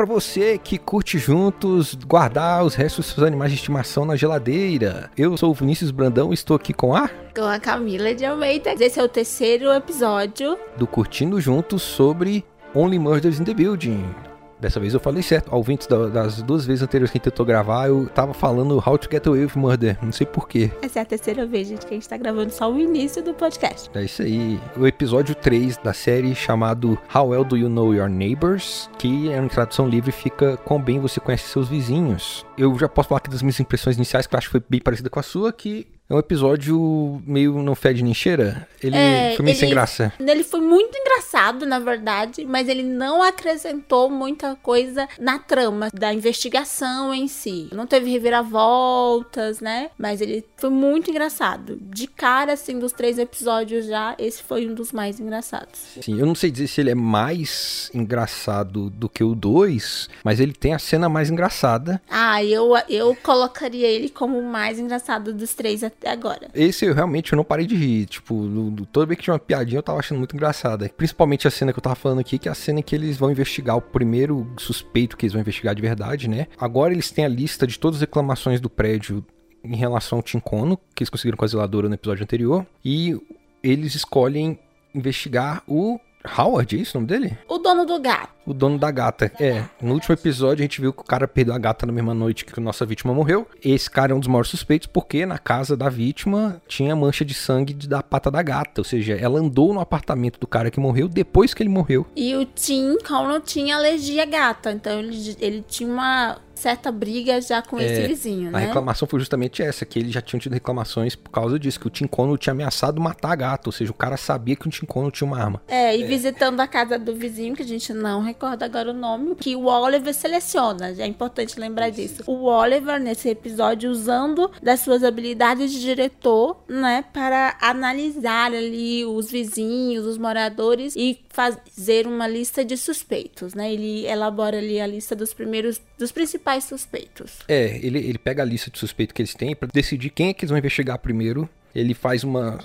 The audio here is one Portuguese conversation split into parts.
para você que curte juntos guardar os restos dos seus animais de estimação na geladeira. Eu sou o Vinícius Brandão e estou aqui com a com a Camila de Almeida. Esse é o terceiro episódio do Curtindo Juntos sobre Only Murders in the Building. Dessa vez eu falei certo. Ouvintes das duas vezes anteriores que a gente tentou gravar, eu tava falando How to Get Away with Murder. Não sei porquê. Essa é a terceira vez, gente, que a gente tá gravando só o início do podcast. É isso aí. O episódio 3 da série chamado How Well Do You Know Your Neighbors? Que é uma tradução livre fica Quão Bem Você Conhece Seus Vizinhos. Eu já posso falar aqui das minhas impressões iniciais, que eu acho que foi bem parecida com a sua, que é um episódio meio não fede nem cheira. Ele é, foi meio ele, sem graça. Ele foi muito engraçado, na verdade, mas ele não acrescentou muita coisa na trama da investigação em si. Não teve reviravoltas, né? Mas ele foi muito engraçado. De cara, assim, dos três episódios já, esse foi um dos mais engraçados. Sim, eu não sei dizer se ele é mais engraçado do que o dois, mas ele tem a cena mais engraçada. Ah, eu, eu colocaria ele como o mais engraçado dos três até agora. Esse eu realmente eu não parei de rir. Tipo, toda vez que tinha uma piadinha eu tava achando muito engraçada. Principalmente a cena que eu tava falando aqui, que é a cena em que eles vão investigar o primeiro suspeito que eles vão investigar de verdade, né? Agora eles têm a lista de todas as reclamações do prédio em relação ao Tincono, que eles conseguiram com a zeladora no episódio anterior. E eles escolhem investigar o Howard, é isso o nome dele? O dono do gato. O dono da gata. É, no último episódio a gente viu que o cara perdeu a gata na mesma noite que a nossa vítima morreu. Esse cara é um dos maiores suspeitos porque na casa da vítima tinha mancha de sangue da pata da gata. Ou seja, ela andou no apartamento do cara que morreu depois que ele morreu. E o Tim não tinha alergia à gata. Então ele, ele tinha uma certa briga já com é, esse vizinho, né? A reclamação foi justamente essa, que eles já tinham tido reclamações por causa disso, que o Tincono tinha ameaçado matar a gata, ou seja, o cara sabia que o Tincono tinha uma arma. É, e é. visitando a casa do vizinho, que a gente não recorda agora o nome, que o Oliver seleciona, é importante lembrar disso. O Oliver, nesse episódio, usando das suas habilidades de diretor, né, para analisar ali os vizinhos, os moradores e fazer uma lista de suspeitos, né? Ele elabora ali a lista dos primeiros, dos principais suspeitos. É, ele, ele pega a lista de suspeitos que eles têm para decidir quem é que eles vão investigar primeiro. Ele faz uma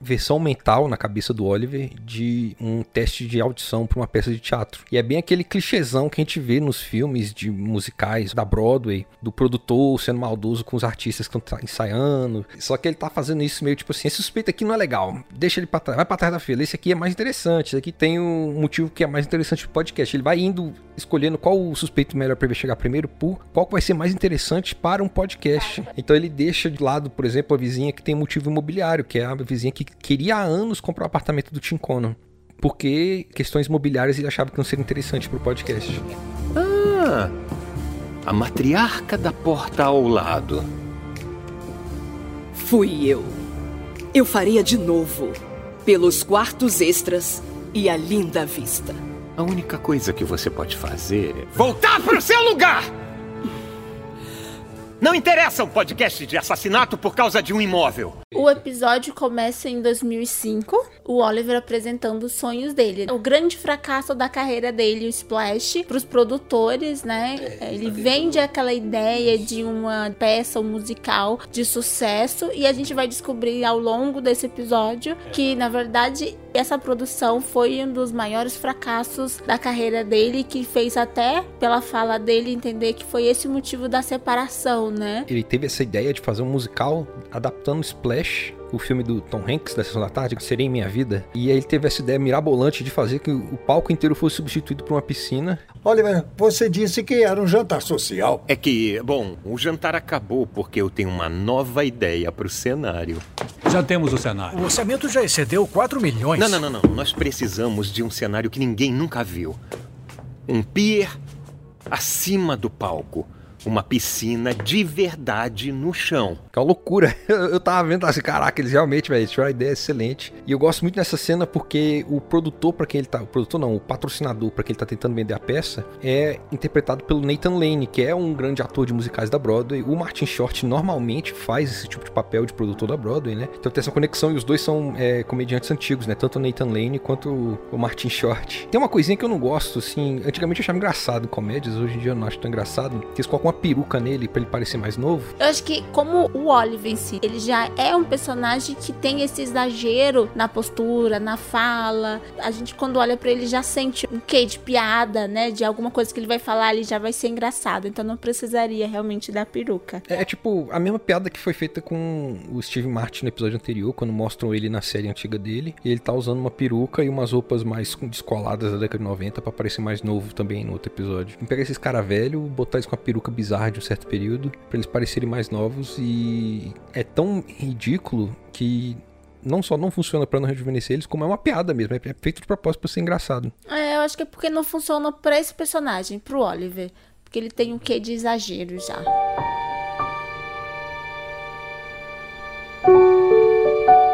versão mental na cabeça do Oliver de um teste de audição para uma peça de teatro. E é bem aquele clichêzão que a gente vê nos filmes de musicais da Broadway, do produtor sendo maldoso com os artistas que estão ensaiando. Só que ele tá fazendo isso meio tipo assim, esse suspeito aqui não é legal. Deixa ele para trás, vai para trás da fila. Esse aqui é mais interessante. Esse aqui tem um motivo que é mais interessante pro podcast. Ele vai indo escolhendo qual o suspeito melhor para chegar primeiro por qual vai ser mais interessante para um podcast. Então ele deixa de lado, por exemplo, a vizinha que tem motivo imobiliário, que é a vizinha que queria há anos comprar o um apartamento do Tim Conan. Porque questões imobiliárias ele achava que não seria interessante para o podcast. Ah, a matriarca da porta ao lado. Fui eu. Eu faria de novo. Pelos quartos extras e a linda vista. A única coisa que você pode fazer é voltar para o seu lugar! Não interessa um podcast de assassinato por causa de um imóvel. O episódio começa em 2005, o Oliver apresentando os sonhos dele. O grande fracasso da carreira dele, o Splash, para os produtores, né? É, Ele vende aquela ideia de uma peça um musical de sucesso e a gente vai descobrir ao longo desse episódio que, na verdade, essa produção foi um dos maiores fracassos da carreira dele, que fez até, pela fala dele, entender que foi esse o motivo da separação, né? Ele teve essa ideia de fazer um musical adaptando Splash o filme do Tom Hanks da Sessão da Tarde, que seria em minha vida. E aí ele teve essa ideia mirabolante de fazer que o palco inteiro fosse substituído por uma piscina. Oliver, você disse que era um jantar social. É que, bom, o jantar acabou porque eu tenho uma nova ideia para o cenário. Já temos o cenário. O orçamento já excedeu 4 milhões. Não, não, não, não. Nós precisamos de um cenário que ninguém nunca viu. Um pier acima do palco uma piscina de verdade no chão. Que é uma loucura. Eu, tava vendo assim, caraca, eles realmente, velho, tiveram uma ideia excelente. E eu gosto muito dessa cena porque o produtor para quem ele tá, o produtor não, o patrocinador para quem ele tá tentando vender a peça é interpretado pelo Nathan Lane, que é um grande ator de musicais da Broadway. O Martin Short normalmente faz esse tipo de papel de produtor da Broadway, né? Então tem essa conexão e os dois são é, comediantes antigos, né? Tanto o Nathan Lane quanto o Martin Short. Tem uma coisinha que eu não gosto, assim, antigamente eu achava engraçado comédias, hoje em dia eu não acho tão engraçado, que eles colocam uma peruca nele pra ele parecer mais novo. Eu acho que como o Oliver em si, ele já é um personagem que tem esse exagero na postura, na fala. A gente quando olha para ele já sente um quê de piada, né? De alguma coisa que ele vai falar, ele já vai ser engraçado. Então não precisaria realmente da peruca. É, é tipo a mesma piada que foi feita com o Steve Martin no episódio anterior, quando mostram ele na série antiga dele. E ele tá usando uma peruca e umas roupas mais descoladas da década de 90 para parecer mais novo também no outro episódio. Pegar esses cara velho, botar eles com a peruca bizarra de um certo período, para eles parecerem mais novos e é tão ridículo que não só não funciona para não rejuvenescer eles, como é uma piada mesmo. É feito de propósito pra ser engraçado. É, eu acho que é porque não funciona para esse personagem, pro Oliver. Porque ele tem um quê de exagero já.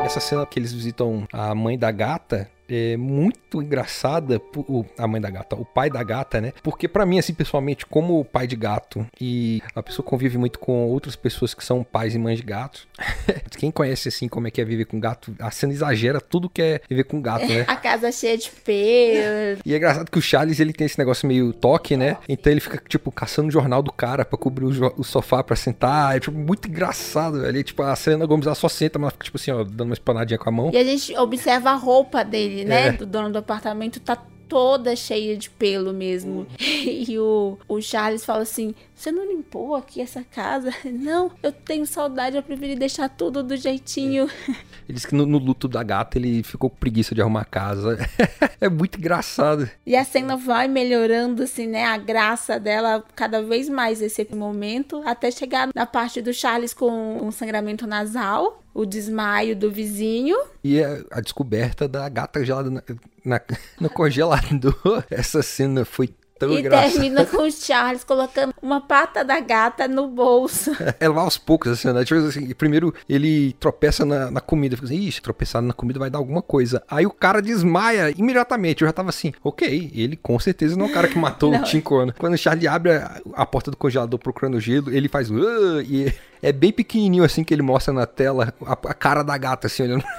Essa cena que eles visitam a mãe da gata é muito engraçada, o, a mãe da gata, o pai da gata, né? Porque para mim, assim, pessoalmente, como pai de gato e a pessoa convive muito com outras pessoas que são pais e mães de gatos, quem conhece, assim, como é que é viver com gato, a cena exagera tudo que é viver com gato, né? a casa cheia de pelo. E é engraçado que o Charles, ele tem esse negócio meio toque, né? Então ele fica, tipo, caçando o jornal do cara pra cobrir o, o sofá pra sentar. É, tipo, muito engraçado, velho. Tipo, a Selena Gomes, ela só senta, mas fica, tipo assim, ó, dando uma espanadinha com a mão. E a gente observa a roupa dele dele, né? É. Do dono do apartamento, tá toda cheia de pelo mesmo. Uhum. E o, o Charles fala assim: Você não limpou aqui essa casa? Não, eu tenho saudade, eu preferi deixar tudo do jeitinho. Ele disse que no, no luto da gata ele ficou com preguiça de arrumar a casa. é muito engraçado. E a cena vai melhorando, assim, né? A graça dela cada vez mais esse momento, até chegar na parte do Charles com um sangramento nasal o desmaio do vizinho. E a, a descoberta da gata gelada na, na, no congelador. Essa cena foi Tão e engraçado. termina com o Charles colocando uma pata da gata no bolso. É lá aos poucos, assim, né? Tipo assim, primeiro ele tropeça na, na comida, fica assim, ixi, tropeçado na comida vai dar alguma coisa. Aí o cara desmaia imediatamente. Eu já tava assim, ok, ele com certeza não é o cara que matou o Tim Quando o Charlie abre a, a, porta do congelador procurando gelo, ele faz, uh, e é bem pequenininho assim que ele mostra na tela a, a cara da gata, assim, olhando.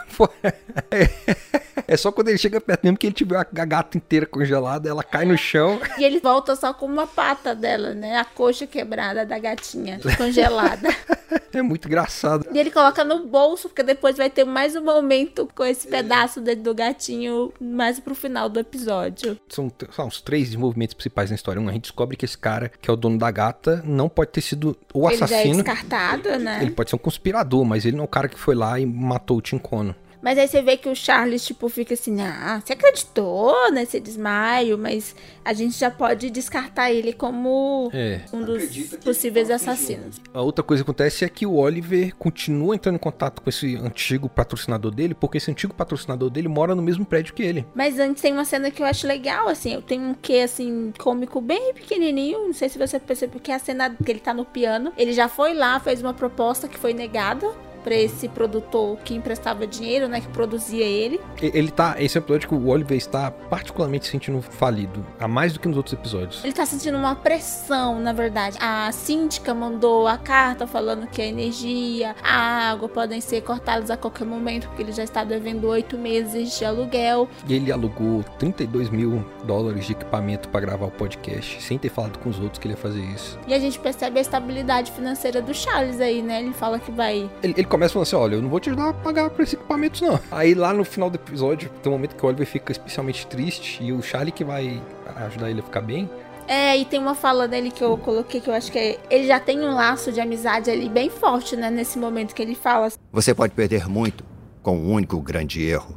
É só quando ele chega perto mesmo que ele tiver a gata inteira congelada, ela cai no chão. E ele volta só com uma pata dela, né? A coxa quebrada da gatinha congelada. É muito engraçado. E ele coloca no bolso, porque depois vai ter mais um momento com esse pedaço do gatinho mais pro final do episódio. São, são os três movimentos principais na história. Um, a gente descobre que esse cara, que é o dono da gata, não pode ter sido o assassino. Ele já é descartado, né? Ele pode ser um conspirador, mas ele não é o cara que foi lá e matou o Tincono. Mas aí você vê que o Charles, tipo, fica assim, ah, você acreditou nesse desmaio, mas a gente já pode descartar ele como é. um dos possíveis assassinos. A outra coisa que acontece é que o Oliver continua entrando em contato com esse antigo patrocinador dele, porque esse antigo patrocinador dele mora no mesmo prédio que ele. Mas antes tem uma cena que eu acho legal, assim, eu tenho um que assim, cômico bem pequenininho, não sei se você percebeu, que é a cena que ele tá no piano, ele já foi lá, fez uma proposta que foi negada, para esse produtor que emprestava dinheiro, né, que produzia ele. Ele tá, esse episódio que o Oliver está particularmente sentindo falido, a mais do que nos outros episódios. Ele tá sentindo uma pressão, na verdade. A síndica mandou a carta falando que a energia, a água podem ser cortadas a qualquer momento, porque ele já está devendo oito meses de aluguel. E ele alugou 32 mil dólares de equipamento para gravar o podcast, sem ter falado com os outros que ele ia fazer isso. E a gente percebe a estabilidade financeira do Charles aí, né? Ele fala que vai. Ele, ele começa falando assim: olha, eu não vou te ajudar a pagar por esses equipamentos, não. Aí lá no final do episódio, tem um momento que o Oliver fica especialmente triste e o Charlie que vai ajudar ele a ficar bem. É, e tem uma fala dele que eu coloquei que eu acho que é, ele já tem um laço de amizade ali bem forte, né? Nesse momento que ele fala. Você pode perder muito com um único grande erro.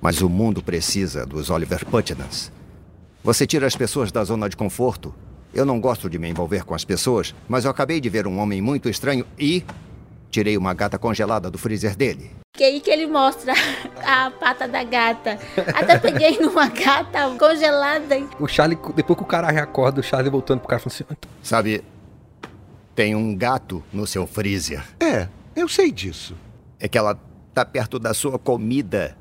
Mas o mundo precisa dos Oliver Putnams. Você tira as pessoas da zona de conforto eu não gosto de me envolver com as pessoas, mas eu acabei de ver um homem muito estranho e tirei uma gata congelada do freezer dele. Que aí que ele mostra a pata da gata. Até peguei numa gata congelada. O Charlie, depois que o cara reacorda, o Charlie voltando pro cara falando assim: Sabe, tem um gato no seu freezer. É, eu sei disso. É que ela tá perto da sua comida.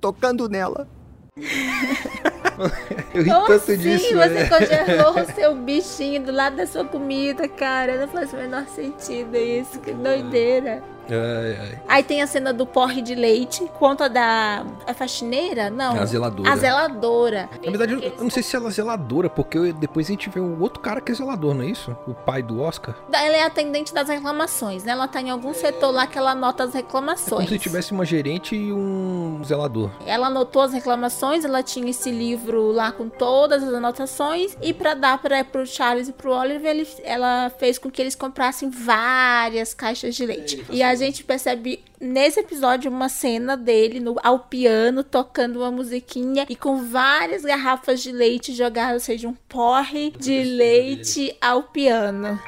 Tocando nela. Eu ri Como tanto assim disso. você né? congelou o seu bichinho do lado da sua comida, cara? Não faz o menor sentido isso. Que doideira. É, Aí tem a cena do porre de leite, conta da a faxineira? Não. A zeladora. A zeladora. Na verdade, eu, eu não sei se ela é zeladora, porque eu- depois a gente vê o outro cara que é zelador, não é isso? O pai do Oscar. Ela é atendente das reclamações, né? Ela tá em algum setor lá que ela anota as É como reclamações. se tivesse uma gerente e um zelador. Ela anotou as reclamações, ela tinha esse livro lá com todas as anotações e pra dar para pro Charles e pro Oliver, ele- ela fez com que eles comprassem várias caixas de leite. E a gente percebe nesse episódio uma cena dele no, ao piano tocando uma musiquinha e com várias garrafas de leite jogadas, ou seja, um porre de leite ao piano.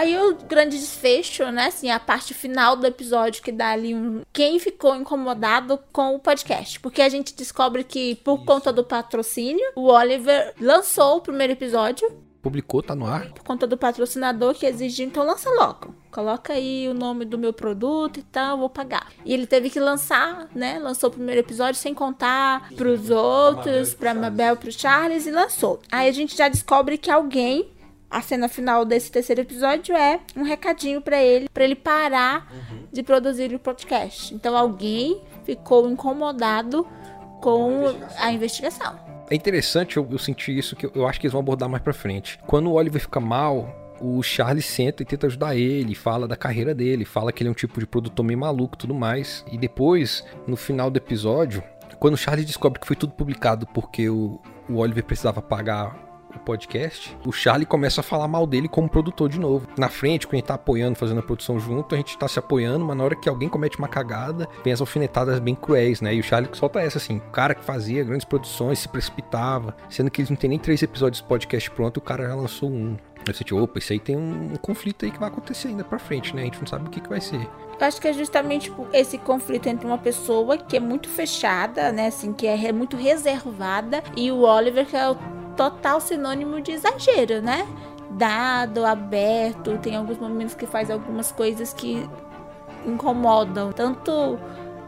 Aí o grande desfecho, né? Assim, a parte final do episódio que dá ali um. Quem ficou incomodado com o podcast. Porque a gente descobre que, por conta do patrocínio, o Oliver lançou o primeiro episódio. Publicou, tá no ar. Por conta do patrocinador que exigiu, então lança logo. Coloca aí o nome do meu produto e tal, vou pagar. E ele teve que lançar, né? Lançou o primeiro episódio sem contar pros outros, pra Mabel, pro Charles e lançou. Aí a gente já descobre que alguém a cena final desse terceiro episódio é um recadinho pra ele, pra ele parar de produzir o podcast. Então alguém ficou incomodado com a investigação. É interessante, eu, eu senti isso que eu, eu acho que eles vão abordar mais pra frente. Quando o Oliver fica mal, o Charlie senta e tenta ajudar ele, fala da carreira dele, fala que ele é um tipo de produtor meio maluco tudo mais. E depois, no final do episódio, quando o Charlie descobre que foi tudo publicado porque o, o Oliver precisava pagar o podcast, o Charlie começa a falar mal dele como produtor de novo. Na frente, quando a gente tá apoiando, fazendo a produção junto, a gente tá se apoiando, mas na hora que alguém comete uma cagada, vem as alfinetadas bem cruéis, né? E o Charlie solta essa assim, o cara que fazia grandes produções se precipitava, sendo que eles não tem nem três episódios de podcast pronto, o cara já lançou um. Eu senti, opa, isso aí tem um, um conflito aí que vai acontecer ainda pra frente, né? A gente não sabe o que, que vai ser. Eu acho que é justamente tipo, esse conflito entre uma pessoa que é muito fechada, né? Assim, que é muito reservada, e o Oliver, que é o total sinônimo de exagero, né? Dado, aberto, tem alguns momentos que faz algumas coisas que incomodam tanto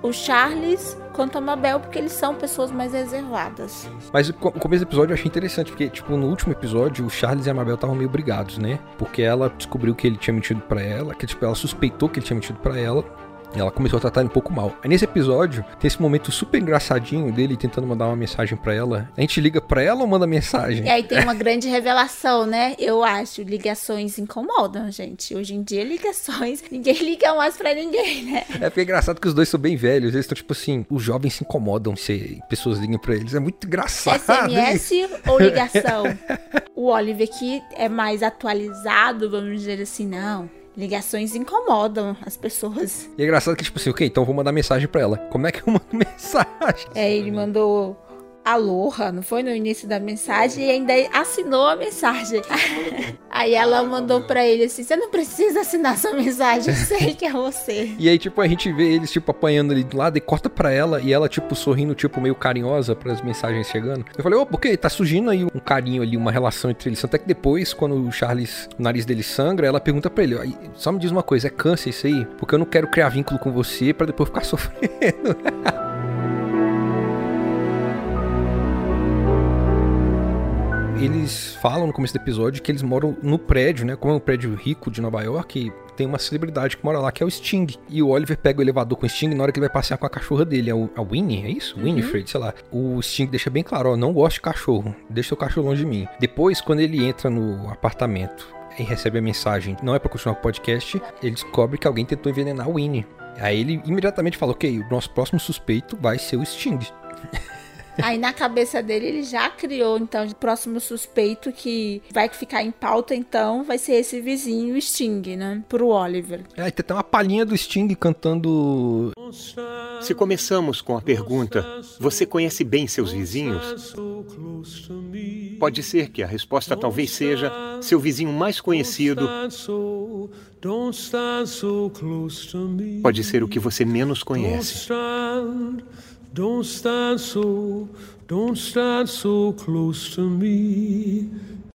o Charles quanto a Mabel, porque eles são pessoas mais reservadas. Mas o co- o começo do episódio eu achei interessante, porque, tipo, no último episódio, o Charles e a Mabel estavam meio brigados, né? Porque ela descobriu que ele tinha mentido pra ela, que, tipo, ela suspeitou que ele tinha mentido pra ela. Ela começou a tratar ele um pouco mal. Aí nesse episódio, tem esse momento super engraçadinho dele tentando mandar uma mensagem pra ela. A gente liga pra ela ou manda mensagem? E aí tem uma grande revelação, né? Eu acho, ligações incomodam, gente. Hoje em dia, ligações, ninguém liga mais pra ninguém, né? É porque é engraçado que os dois são bem velhos. Eles estão, tipo assim, os jovens se incomodam se pessoas ligam pra eles. É muito engraçado. SMS ou ligação? O Oliver aqui é mais atualizado, vamos dizer assim, não. Ligações incomodam as pessoas. E é engraçado que, tipo assim, ok, então eu vou mandar mensagem pra ela. Como é que eu mando mensagem? É, ele mandou aloha, não foi no início da mensagem e ainda assinou a mensagem. Aí ela mandou pra ele assim: "Você não precisa assinar sua mensagem, eu sei que é você". E aí, tipo, a gente vê eles, tipo, apanhando ali do lado e corta pra ela e ela, tipo, sorrindo, tipo, meio carinhosa pras mensagens chegando. Eu falei, ô, por quê? Tá surgindo aí um carinho ali, uma relação entre eles. Até que depois, quando o Charles, o nariz dele sangra, ela pergunta pra ele, "Ai, só me diz uma coisa, é câncer isso aí? Porque eu não quero criar vínculo com você pra depois ficar sofrendo. Eles falam no começo do episódio que eles moram no prédio, né? Como é um prédio rico de Nova York, tem uma celebridade que mora lá, que é o Sting. E o Oliver pega o elevador com o Sting na hora que ele vai passear com a cachorra dele. É o, a Winnie, é isso? Winifred, sei lá. O Sting deixa bem claro, ó, não gosto de cachorro. Deixa o cachorro longe de mim. Depois, quando ele entra no apartamento e recebe a mensagem, não é pra continuar o podcast, ele descobre que alguém tentou envenenar o Winnie. Aí ele imediatamente fala, ok, o nosso próximo suspeito vai ser o Sting. Aí na cabeça dele ele já criou então o próximo suspeito que vai ficar em pauta então vai ser esse vizinho Sting, né? Pro Oliver. Aí tem até uma palhinha do Sting cantando Se começamos com a pergunta: Você conhece bem seus vizinhos? Pode ser que a resposta talvez seja: Seu vizinho mais conhecido pode ser o que você menos conhece. Don't stand so, don't stand so close to me.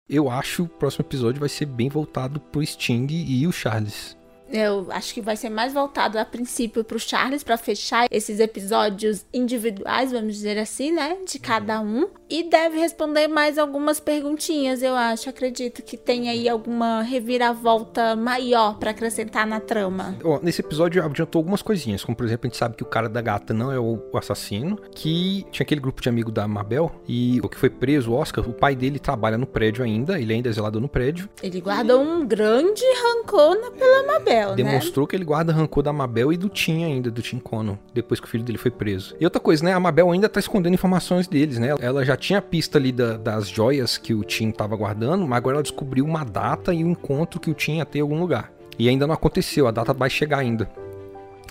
Eu acho que o próximo episódio vai ser bem voltado pro Sting e o Charles. Eu acho que vai ser mais voltado a princípio pro Charles para fechar esses episódios individuais, vamos dizer assim, né, de cada um, e deve responder mais algumas perguntinhas, eu acho, acredito que tem aí alguma reviravolta maior para acrescentar na trama. Nesse episódio adiantou algumas coisinhas, como por exemplo, a gente sabe que o cara da gata não é o assassino, que tinha aquele grupo de amigo da Mabel e o que foi preso, o Oscar, o pai dele trabalha no prédio ainda, ele ainda é zelador no prédio. Ele guarda um grande rancor na- pela Mabel, né? Demonstrou que ele guarda rancor da Mabel e do Tim ainda, do Tim Cono, depois que o filho dele foi preso. E outra coisa, né? A Mabel ainda tá escondendo informações deles, né? Ela já tinha a pista ali da- das joias que o Tim tava guardando, mas agora ela descobriu uma data e um encontro que o Tim ia ter em algum lugar. E ainda não aconteceu, a data vai chegar ainda.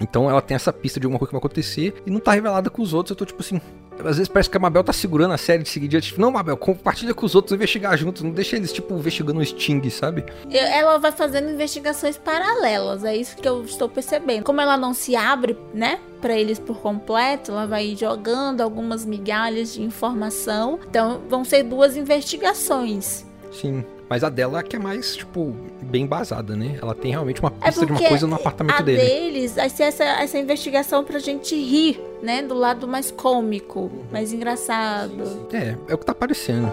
Então ela tem essa pista de alguma coisa que vai acontecer e não tá revelada com os outros. Eu tô tipo assim. Às vezes parece que a Mabel tá segurando a série de seguida. Tipo, não, Mabel, compartilha com os outros, investigar juntos. Não deixa eles, tipo, investigando o Sting, sabe? Ela vai fazendo investigações paralelas, é isso que eu estou percebendo. Como ela não se abre, né, para eles por completo, ela vai jogando algumas migalhas de informação. Então, vão ser duas investigações. Sim. Mas a dela é que é mais, tipo, bem basada, né? Ela tem realmente uma É pista de uma coisa no apartamento a dele. deles vai ser essa, essa investigação pra gente rir, né, do lado mais cômico, mais engraçado. É, é o que tá aparecendo.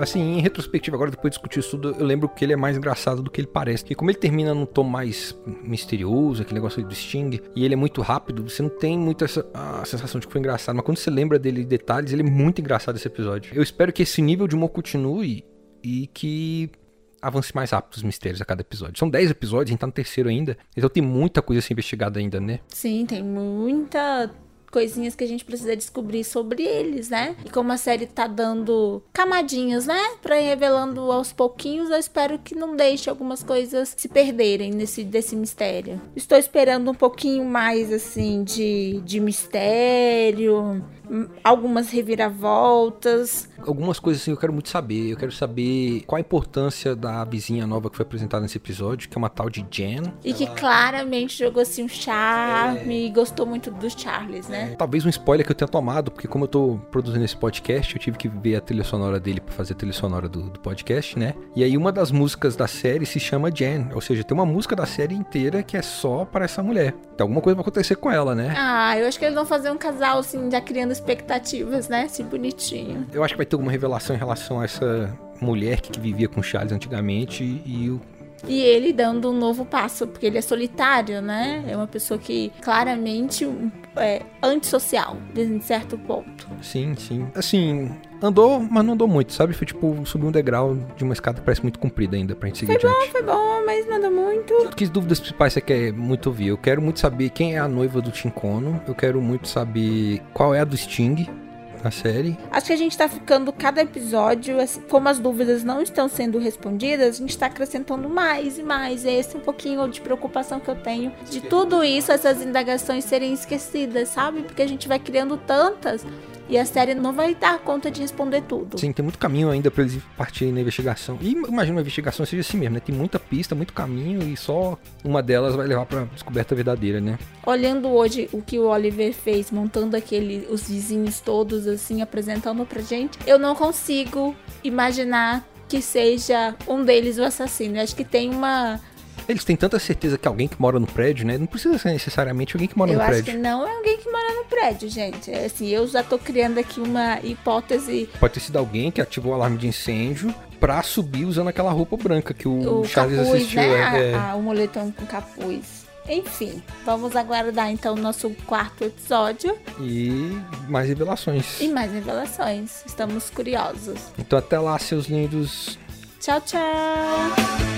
Assim, em retrospectiva, agora depois de discutir isso tudo, eu lembro que ele é mais engraçado do que ele parece. Porque como ele termina num tom mais misterioso, aquele negócio do Sting, e ele é muito rápido, você não tem muito essa a sensação de que foi engraçado. Mas quando você lembra dele em detalhes, ele é muito engraçado esse episódio. Eu espero que esse nível de humor continue e que avance mais rápido os mistérios a cada episódio. São 10 episódios, a gente tá no terceiro ainda, então tem muita coisa a ser investigada ainda, né? Sim, tem muita coisinhas que a gente precisa descobrir sobre eles, né? E como a série tá dando camadinhas, né? Pra ir revelando aos pouquinhos, eu espero que não deixe algumas coisas se perderem nesse desse mistério. Estou esperando um pouquinho mais, assim, de, de mistério, algumas reviravoltas. algumas coisas assim eu quero muito saber. Eu quero saber qual a importância da vizinha nova que foi apresentada nesse episódio, que é uma tal de Jen. E que claramente jogou assim um charme e gostou muito dos Charles, né? Talvez um spoiler que eu tenha tomado, porque como eu tô produzindo esse podcast, eu tive que ver a trilha sonora dele pra fazer a trilha sonora do, do podcast, né? E aí uma das músicas da série se chama Jen, ou seja, tem uma música da série inteira que é só para essa mulher. Então alguma coisa vai acontecer com ela, né? Ah, eu acho que eles vão fazer um casal assim, já criando expectativas, né? Assim, bonitinho. Eu acho que vai ter alguma revelação em relação a essa mulher que, vivia com Charles antigamente e o E ele dando um novo passo, porque ele é solitário, né? É uma pessoa que claramente é antissocial, em certo ponto. Sim, sim. Assim, andou, mas não andou muito, sabe? Foi tipo subir um degrau de uma escada que parece muito comprida ainda pra gente seguir adiante. Foi bom, mas nada muito. Que dúvidas principais você quer muito ouvir? Eu quero muito saber quem é a noiva do Tincono. Eu quero muito saber qual é a do Sting na série. Acho que a gente tá ficando cada episódio, assim, como as dúvidas não estão sendo respondidas, a gente tá acrescentando mais e mais. Esse é um pouquinho de preocupação que eu tenho de tudo isso, essas indagações serem esquecidas, sabe? Porque a gente vai criando tantas e a série não vai dar conta de responder tudo. Sim, tem muito caminho ainda pra eles partirem na investigação. E imagina uma investigação seja assim mesmo, né? Tem muita pista, muito caminho e só uma delas vai levar pra descoberta verdadeira, né? Olhando hoje o que o Oliver fez, montando aquele os vizinhos todos assim, apresentando pra gente, eu não consigo imaginar que seja um deles o assassino. Eu acho que tem uma Eles têm tanta certeza que alguém que mora no prédio, né? Não precisa ser necessariamente alguém que mora eu no acho prédio. que não é alguém que mora no prédio, gente. É Assim, eu já tô criando aqui uma hipótese. Pode ter sido alguém que ativou o alarme de incêndio pra subir usando aquela roupa branca que o, O Charles capuz, assistiu. né? é, é. A- a- o moletom com capuz. Enfim, vamos aguardar então o nosso quarto episódio E mais revelações. e mais revelações. Estamos curiosos. Então até lá, seus lindos. Tchau, tchau!